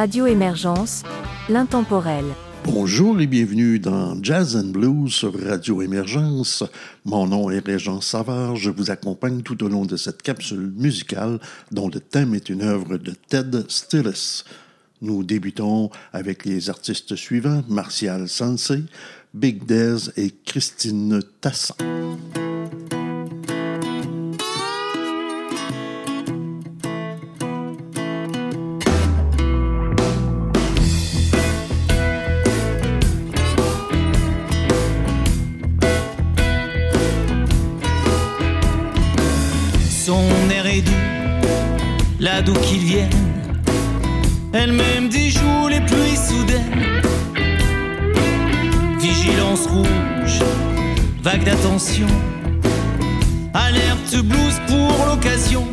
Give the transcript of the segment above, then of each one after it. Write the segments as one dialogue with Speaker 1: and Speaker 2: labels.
Speaker 1: Radio Émergence, l'intemporel.
Speaker 2: Bonjour et bienvenue dans Jazz and Blues sur Radio Émergence. Mon nom est Régent Savard. Je vous accompagne tout au long de cette capsule musicale dont le thème est une œuvre de Ted Stillis. Nous débutons avec les artistes suivants Martial Sensei, Big Dez et Christine Tassin.
Speaker 3: D'où qu'il vienne. Elle m'aime des les pluies soudaines. Vigilance rouge, vague d'attention. Alerte blues pour l'occasion.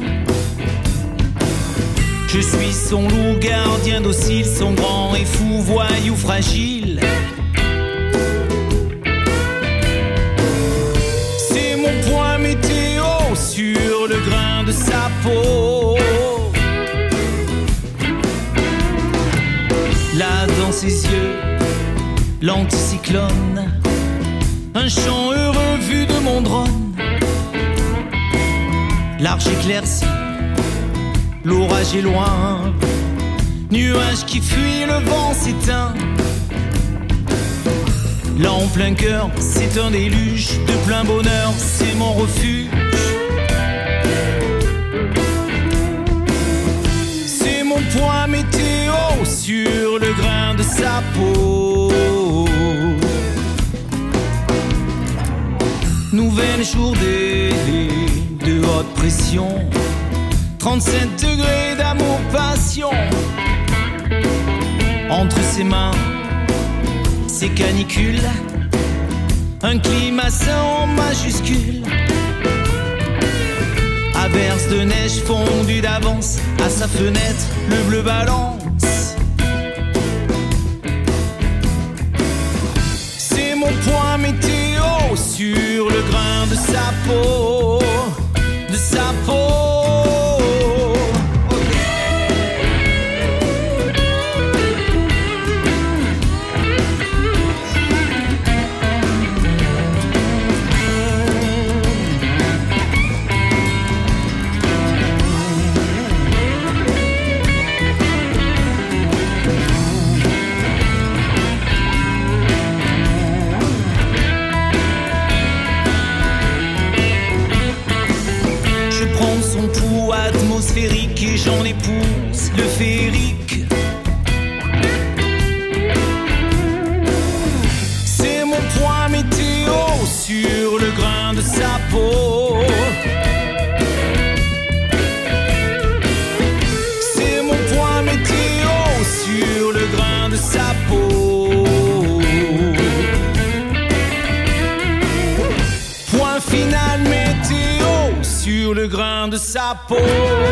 Speaker 3: Je suis son loup gardien docile, son grand et fou voyou fragile. C'est mon point météo sur le grain de sa peau. Ses yeux l'anticyclone, un chant heureux vu de mon drone. Large éclairci, l'orage est loin, nuage qui fuit, le vent s'éteint. Là en plein cœur, c'est un déluge de plein bonheur, c'est mon refuge. C'est mon point météo sur le grain de sa peau. Nouvelle journée de haute pression, 37 degrés d'amour passion. Entre ses mains, c'est canicule, un climat sans majuscule. Averse de neige fondue d'avance, à sa fenêtre, le bleu balance sur le grain de sa peau, de sa peau. De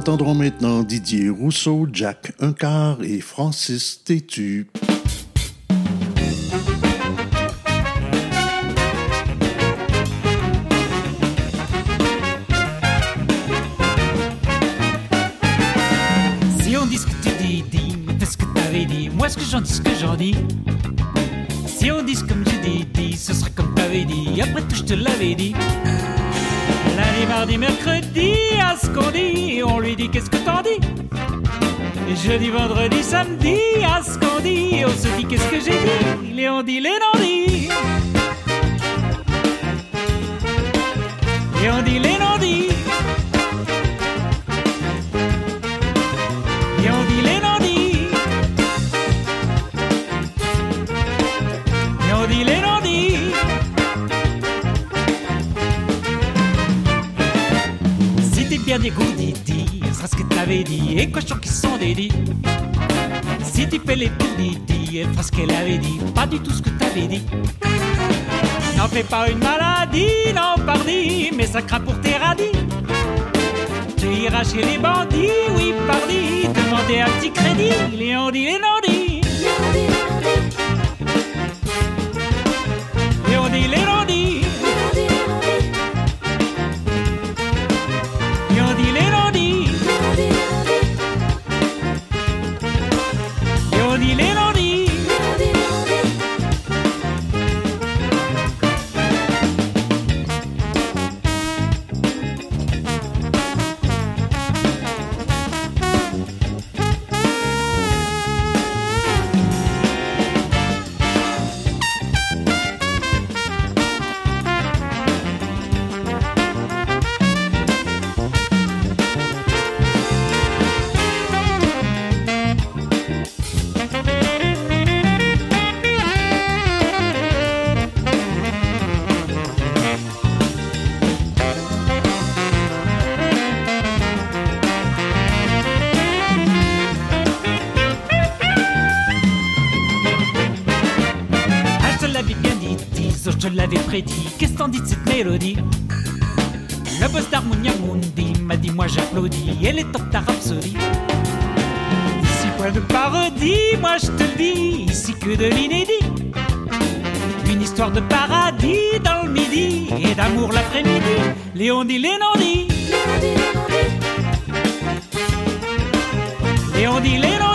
Speaker 4: entendrons maintenant Didier Rousseau, Jack Uncar et Francis Tétu.
Speaker 5: Si on que tu dis, dis, fais ce que t'avais dit. Moi, ce que j'en dis, ce que j'en dis. Si on dit comme j'ai dit, dis, ce serait comme t'avais dit. Après tout, je te l'avais dit. Lundi, mardi, mercredi, à ce qu'on dit, on lui dit qu'est-ce que t'en dis? Jeudi, vendredi, samedi, à ce qu'on dit, on se dit qu'est-ce que j'ai dit? Les dit, les non dit. Et dit, les non T'es bien dégoûté, dis, ce que t'avais dit. Et cochons qui sont dédits. Si tu fais les dis, elle fera ce qu'elle avait dit. Pas du tout ce que t'avais dit. N'en fais pas une maladie, non, pardi, mais ça craint pour tes radis. Tu iras chez les bandits, oui, pardi, demander un petit crédit. Les on dit, les non dit. Les dit, les non. Prédit. Qu'est-ce t'en dis de cette mélodie Le boss d'Harmonia Mundi m'a dit, moi j'applaudis. Elle est top ta rhapsodie. Ici, point de parodie, moi je te le dis. Ici que de l'inédit. Une histoire de paradis dans le midi et d'amour l'après-midi. Léon dit, Léon dit. Léon dit, Léon dit. Et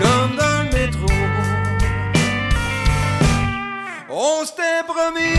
Speaker 6: comme dans le métro. On s'était promis,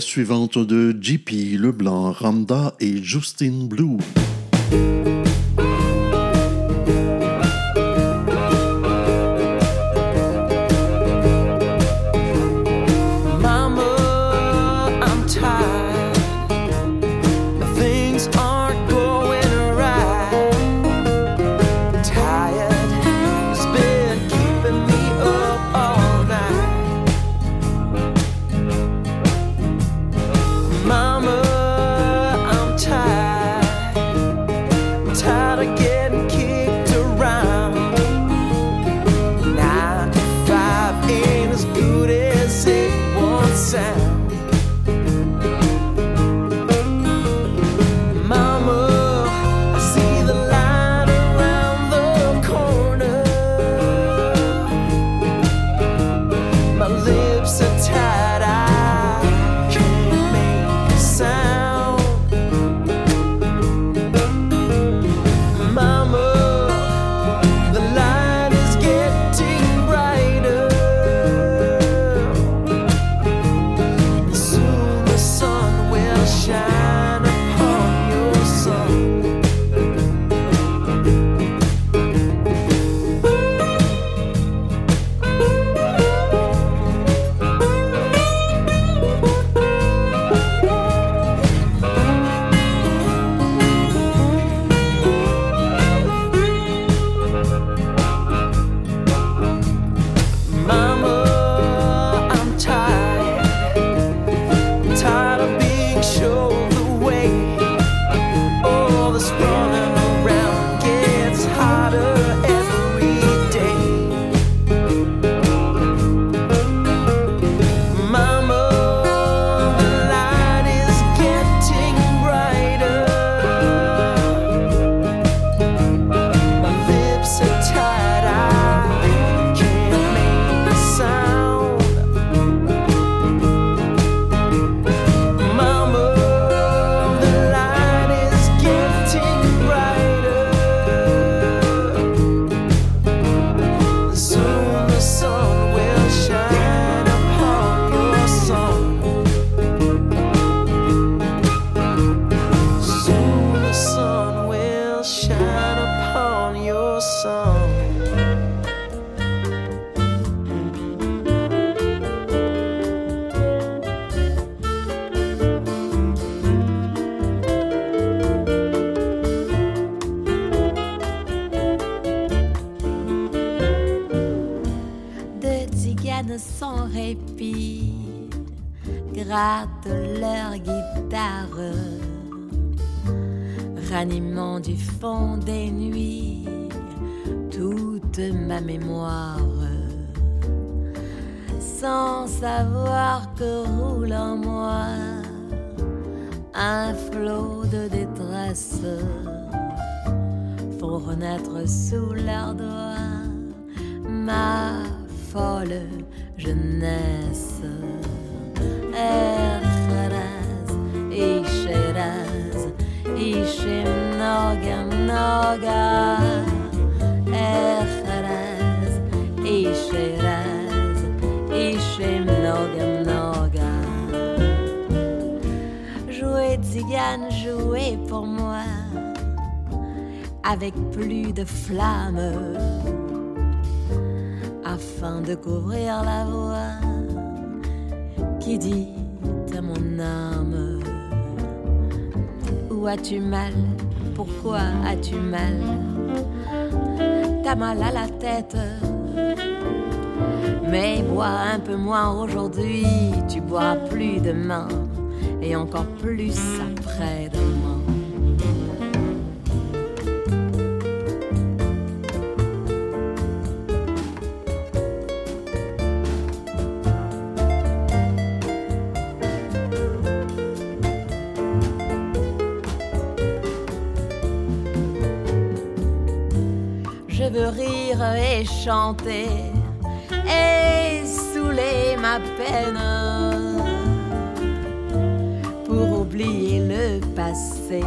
Speaker 4: pièce suivante de JP Leblanc, Randa et Justin Blue.
Speaker 1: Mémoire, sans savoir que roule en moi un flot de détresse, font renaître sous leurs doigts ma folle avec plus de flamme afin de couvrir la voix qui dit à mon âme Où as-tu mal? Pourquoi as-tu mal? T'as mal à la tête Mais bois un peu moins aujourd'hui, tu boiras plus demain et encore plus après-demain. Et chanter et saouler ma peine pour oublier le passé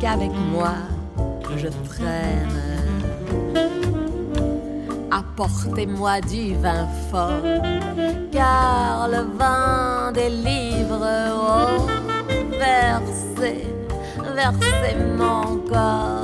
Speaker 1: qu'avec moi je traîne. Apportez-moi du vin fort, car le vin délivre, oh, versez, versez mon corps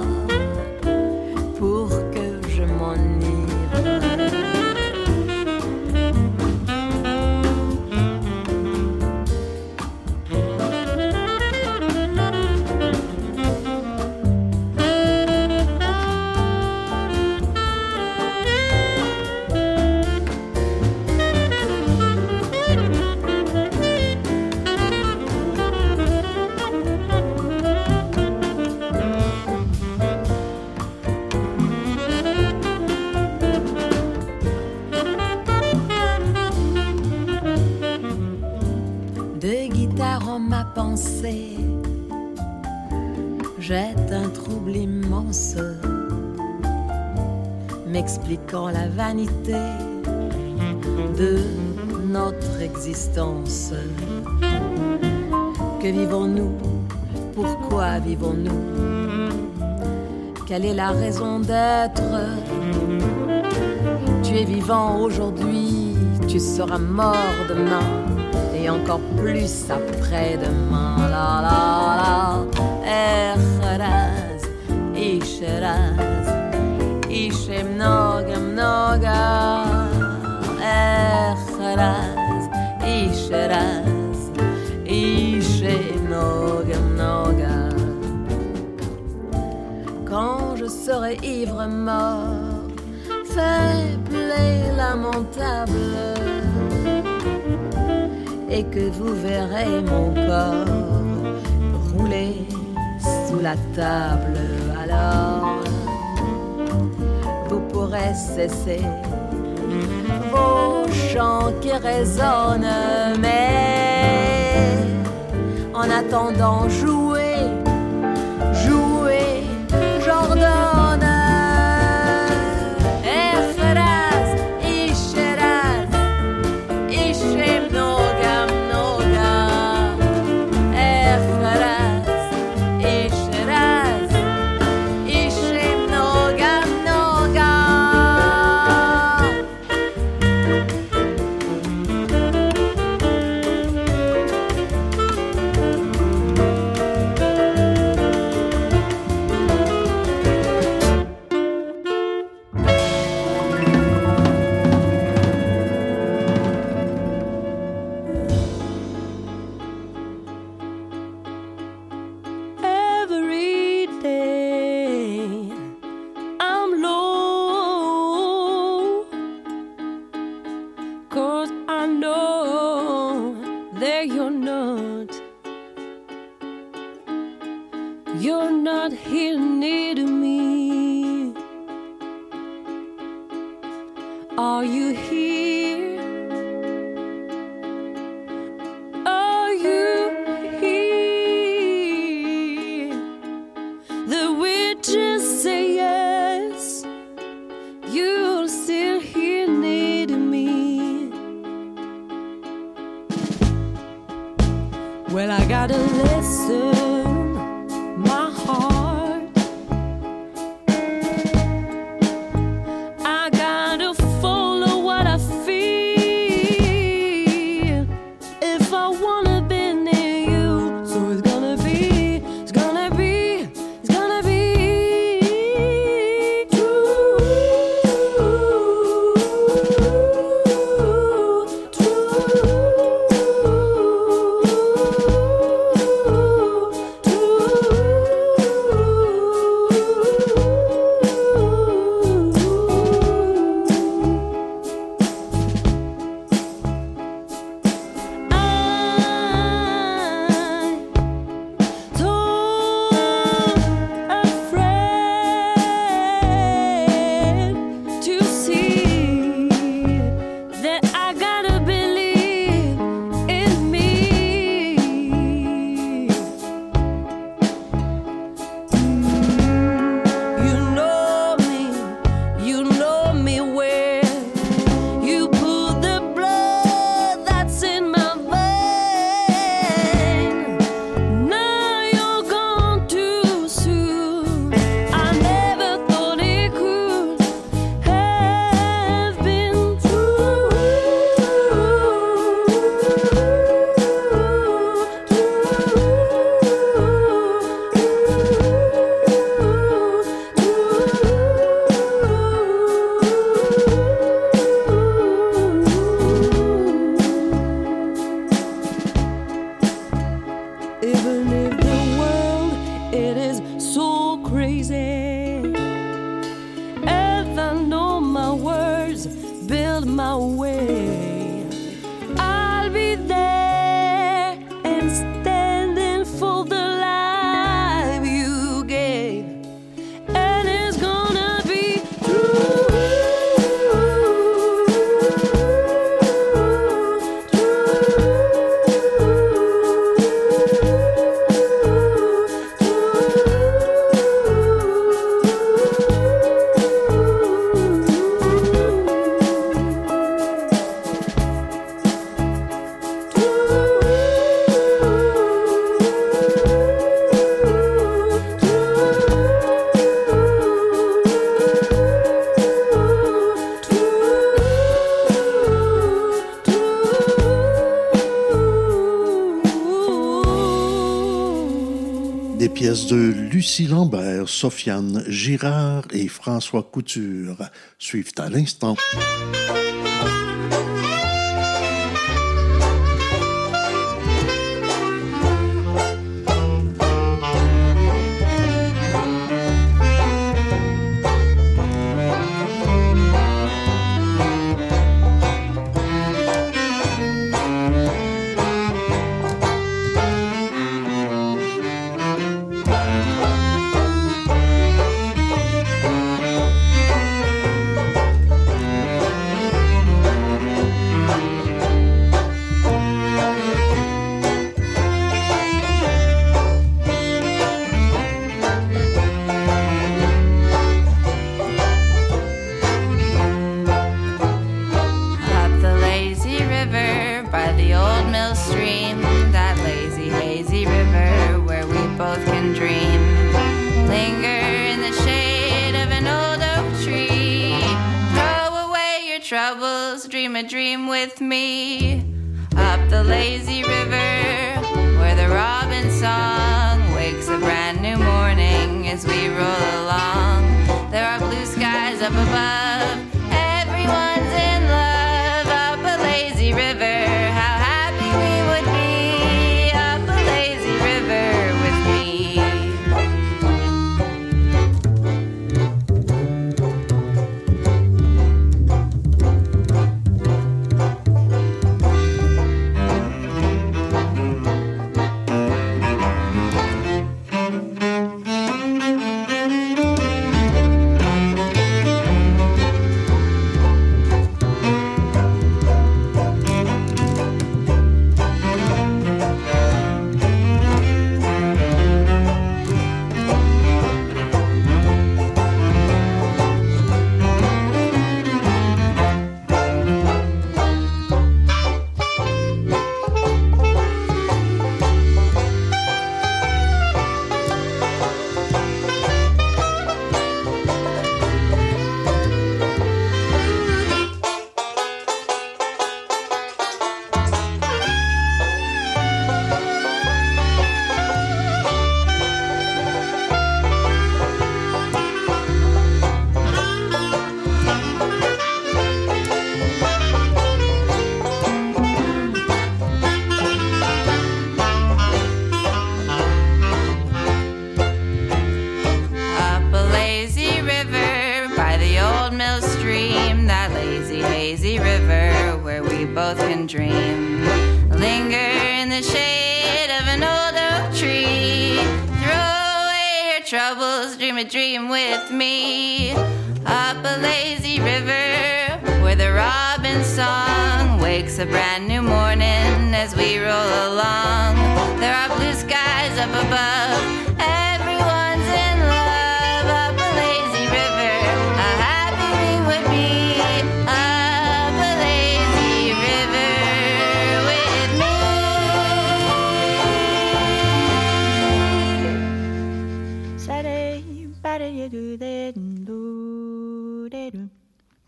Speaker 1: m'expliquant la vanité de notre existence. Que vivons-nous? Pourquoi vivons-nous? Quelle est la raison d'être? Tu es vivant aujourd'hui, tu seras mort demain et encore plus après-demain. Quand je serai ivre mort, faible et lamentable et que vous verrez mon corps rouler sous la table. Alors, cesser vos chants qui résonnent, mais en attendant, jouer,
Speaker 7: Lucie Lambert, Sofiane Girard et François Couture suivent à l'instant.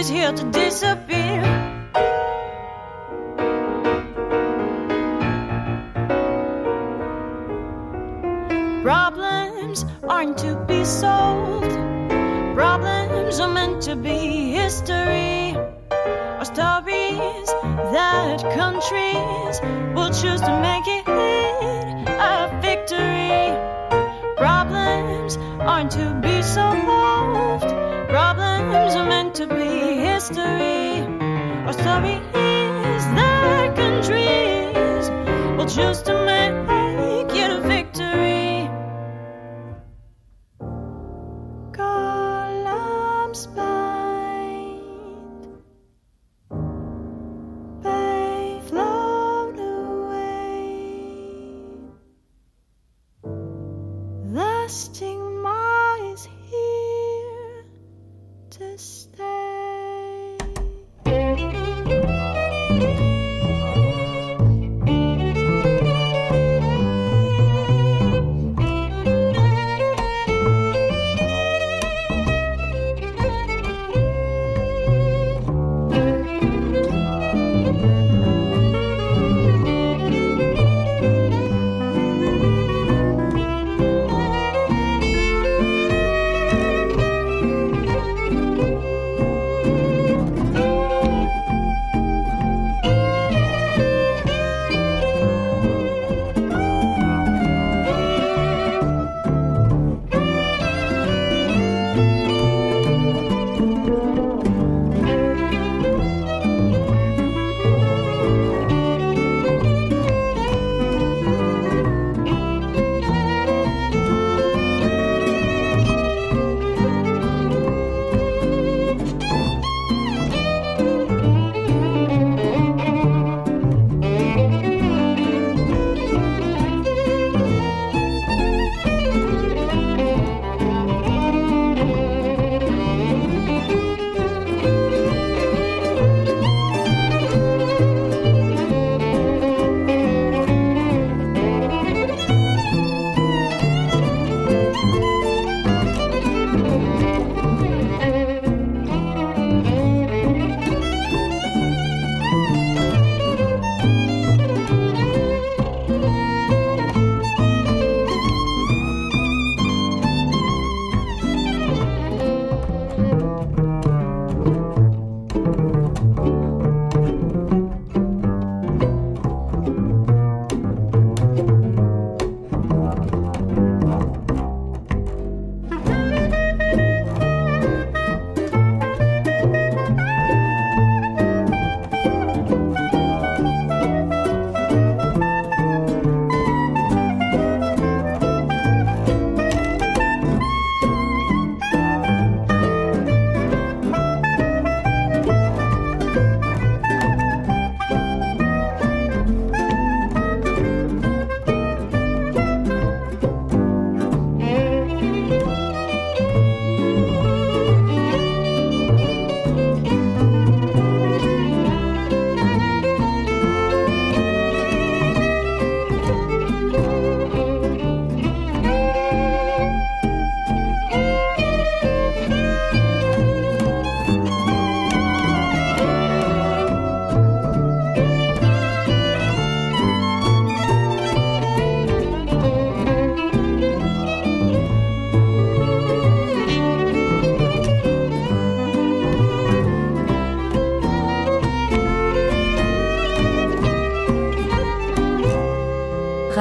Speaker 8: is here to disappear. Problems aren't to be solved. Problems are meant to be history. Or stories that countries will choose to make it a victory. Problems aren't to be solved to be history. Or oh, sorry.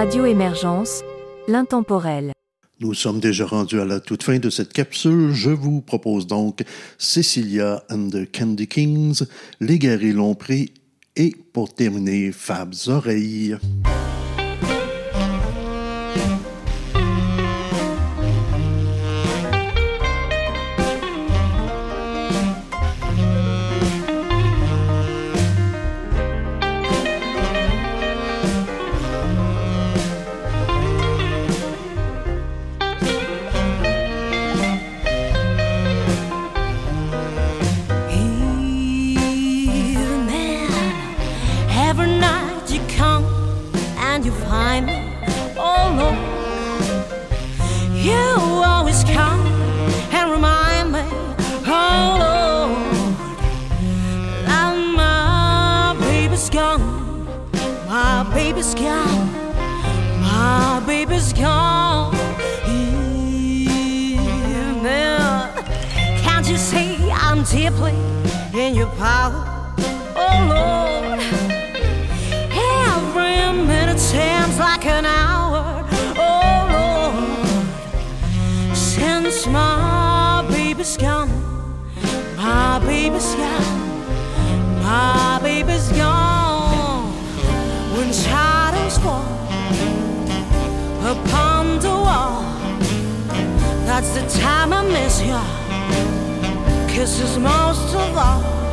Speaker 9: Radio Émergence, l'intemporel.
Speaker 2: Nous sommes déjà rendus à la toute fin de cette capsule. Je vous propose donc Cecilia and the Candy Kings, Les Guerriers l'ont pris et pour terminer, Fab's Oreilles.
Speaker 10: Your power? Oh Lord, every minute seems like an hour. Oh Lord, since my baby's gone, my baby's gone, my baby's gone. When shadows fall upon the wall, that's the time I miss you. Kisses most of all.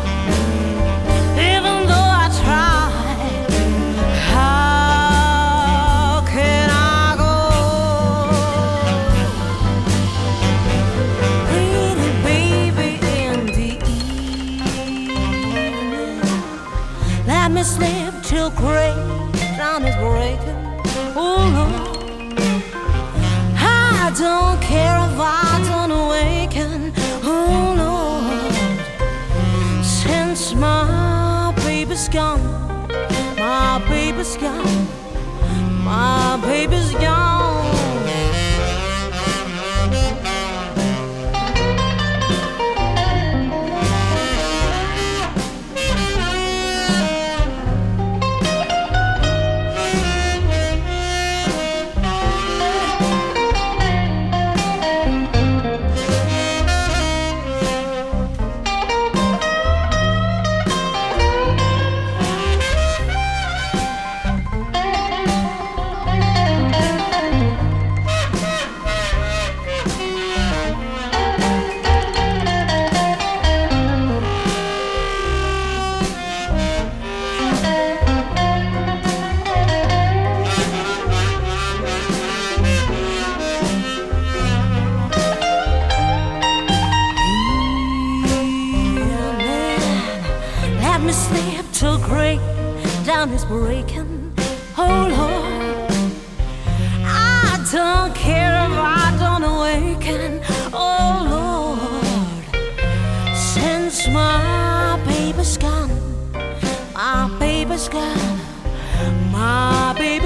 Speaker 10: Sleep till gray dawn is breaking. Oh Lord, I don't care if I don't awaken. Oh Lord, since my baby's gone, my baby's gone, my baby's gone. Breaking. Oh Lord, I don't care if I don't awaken. Oh Lord, since my baby's gone, my baby's gone, my baby's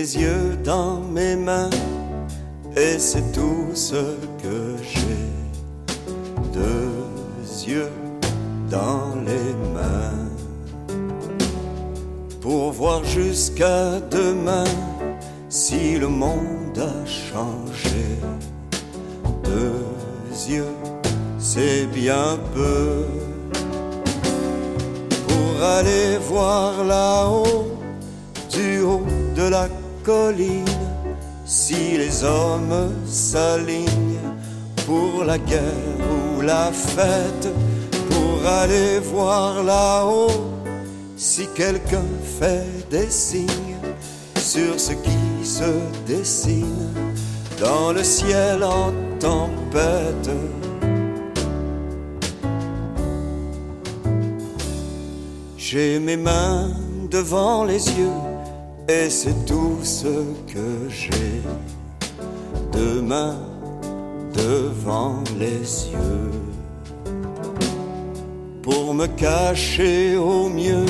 Speaker 11: mes yeux dans mes mains et c'est tout ce que j'ai. Deux yeux dans les mains pour voir jusqu'à demain si le monde a changé. Deux yeux, c'est bien peu pour aller voir là-haut du haut de la colline si les hommes s'alignent pour la guerre ou la fête pour aller voir là-haut si quelqu'un fait des signes sur ce qui se dessine dans le ciel en tempête. J'ai mes mains devant les yeux et c'est tout ce que j'ai. Deux mains devant les yeux pour me cacher au mieux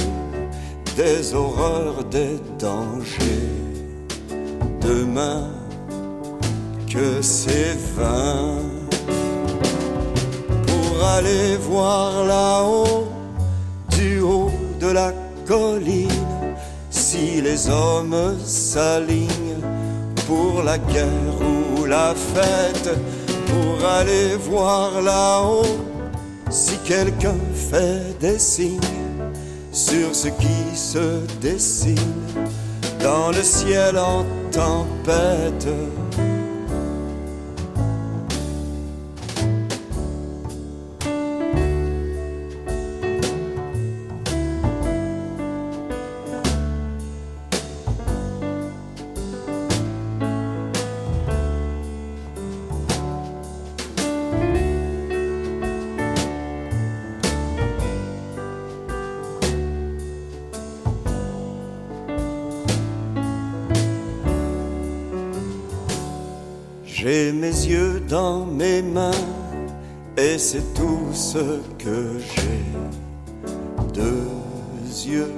Speaker 11: des horreurs, des dangers. Demain, que c'est vain pour aller voir là-haut, du haut de la colline, si les hommes s'alignent pour la guerre ou la fête, pour aller voir là-haut, si quelqu'un fait des signes sur ce qui se dessine dans le ciel en tempête. J'ai mes yeux dans mes mains et c'est tout ce que j'ai. Deux yeux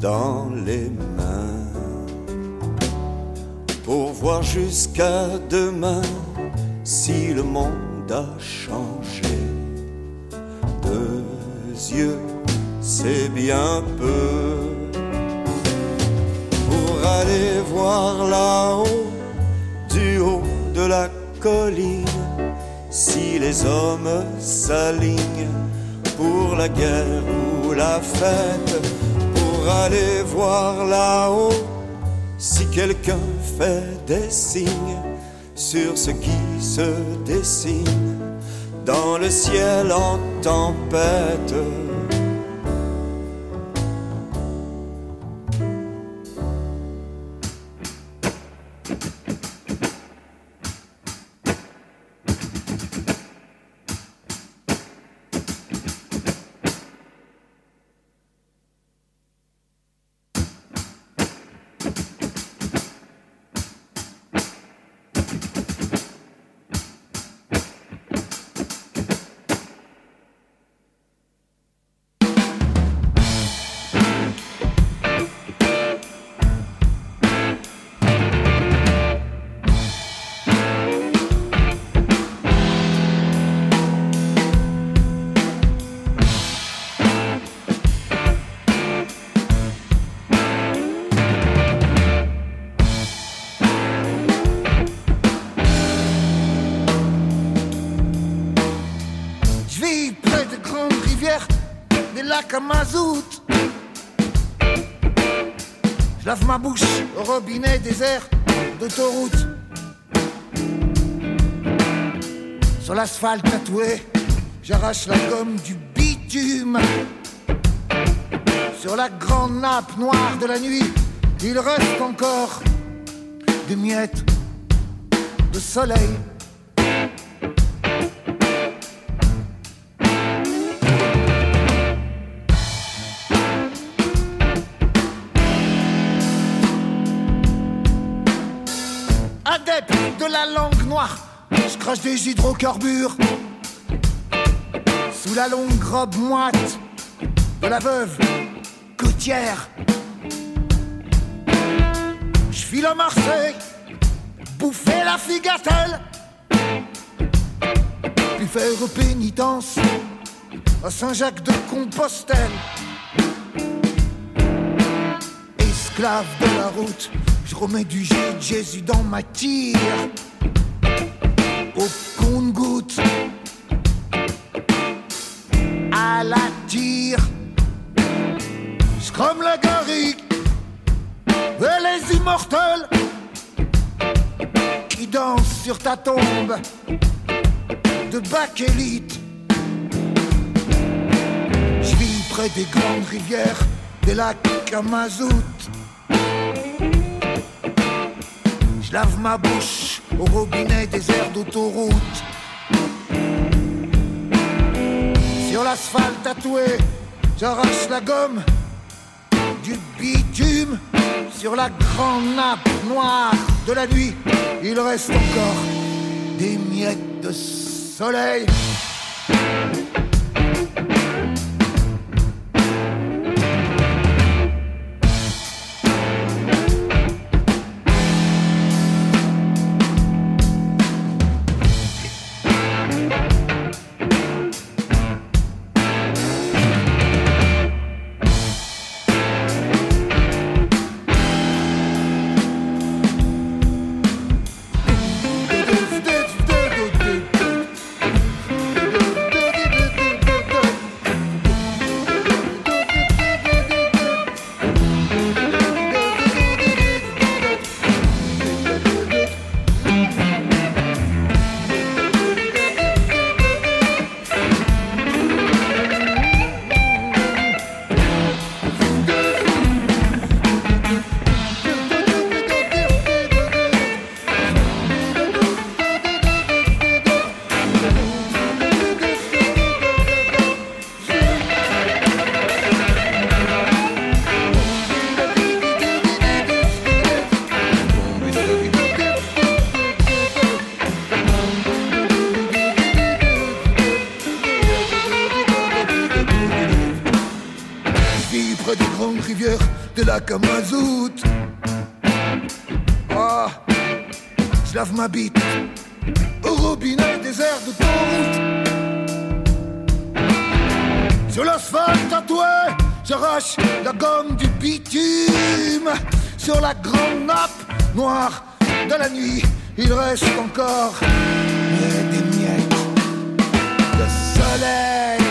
Speaker 11: dans les mains pour voir jusqu'à demain si le monde a changé. Deux yeux, c'est bien peu pour aller voir là-haut si les hommes s'alignent pour la guerre ou la fête pour aller voir là-haut si quelqu'un fait des signes sur ce qui se dessine dans le ciel en tempête.
Speaker 12: Mazout. Je lave ma bouche au robinet désert d'autoroute. Sur l'asphalte tatoué, j'arrache la gomme du bitume. Sur la grande nappe noire de la nuit, il reste encore des miettes de soleil. Je crache des hydrocarbures sous la longue robe moite de la veuve côtière. Je file à Marseille, bouffer la figatelle, puis faire pénitence à Saint-Jacques de Compostelle. Esclave de la route, je remets du jus de Jésus dans ma tire. Sur ta tombe de bakélite. Je vis près des grandes rivières, des lacs à mazout. Je lave ma bouche au robinet désert d'autoroute. Sur l'asphalte tatoué, j'arrache la gomme du bitume. Sur la grande nappe noire de la nuit, il reste encore des miettes de soleil. la grande nappe noire de la nuit, il reste encore des miettes de soleil.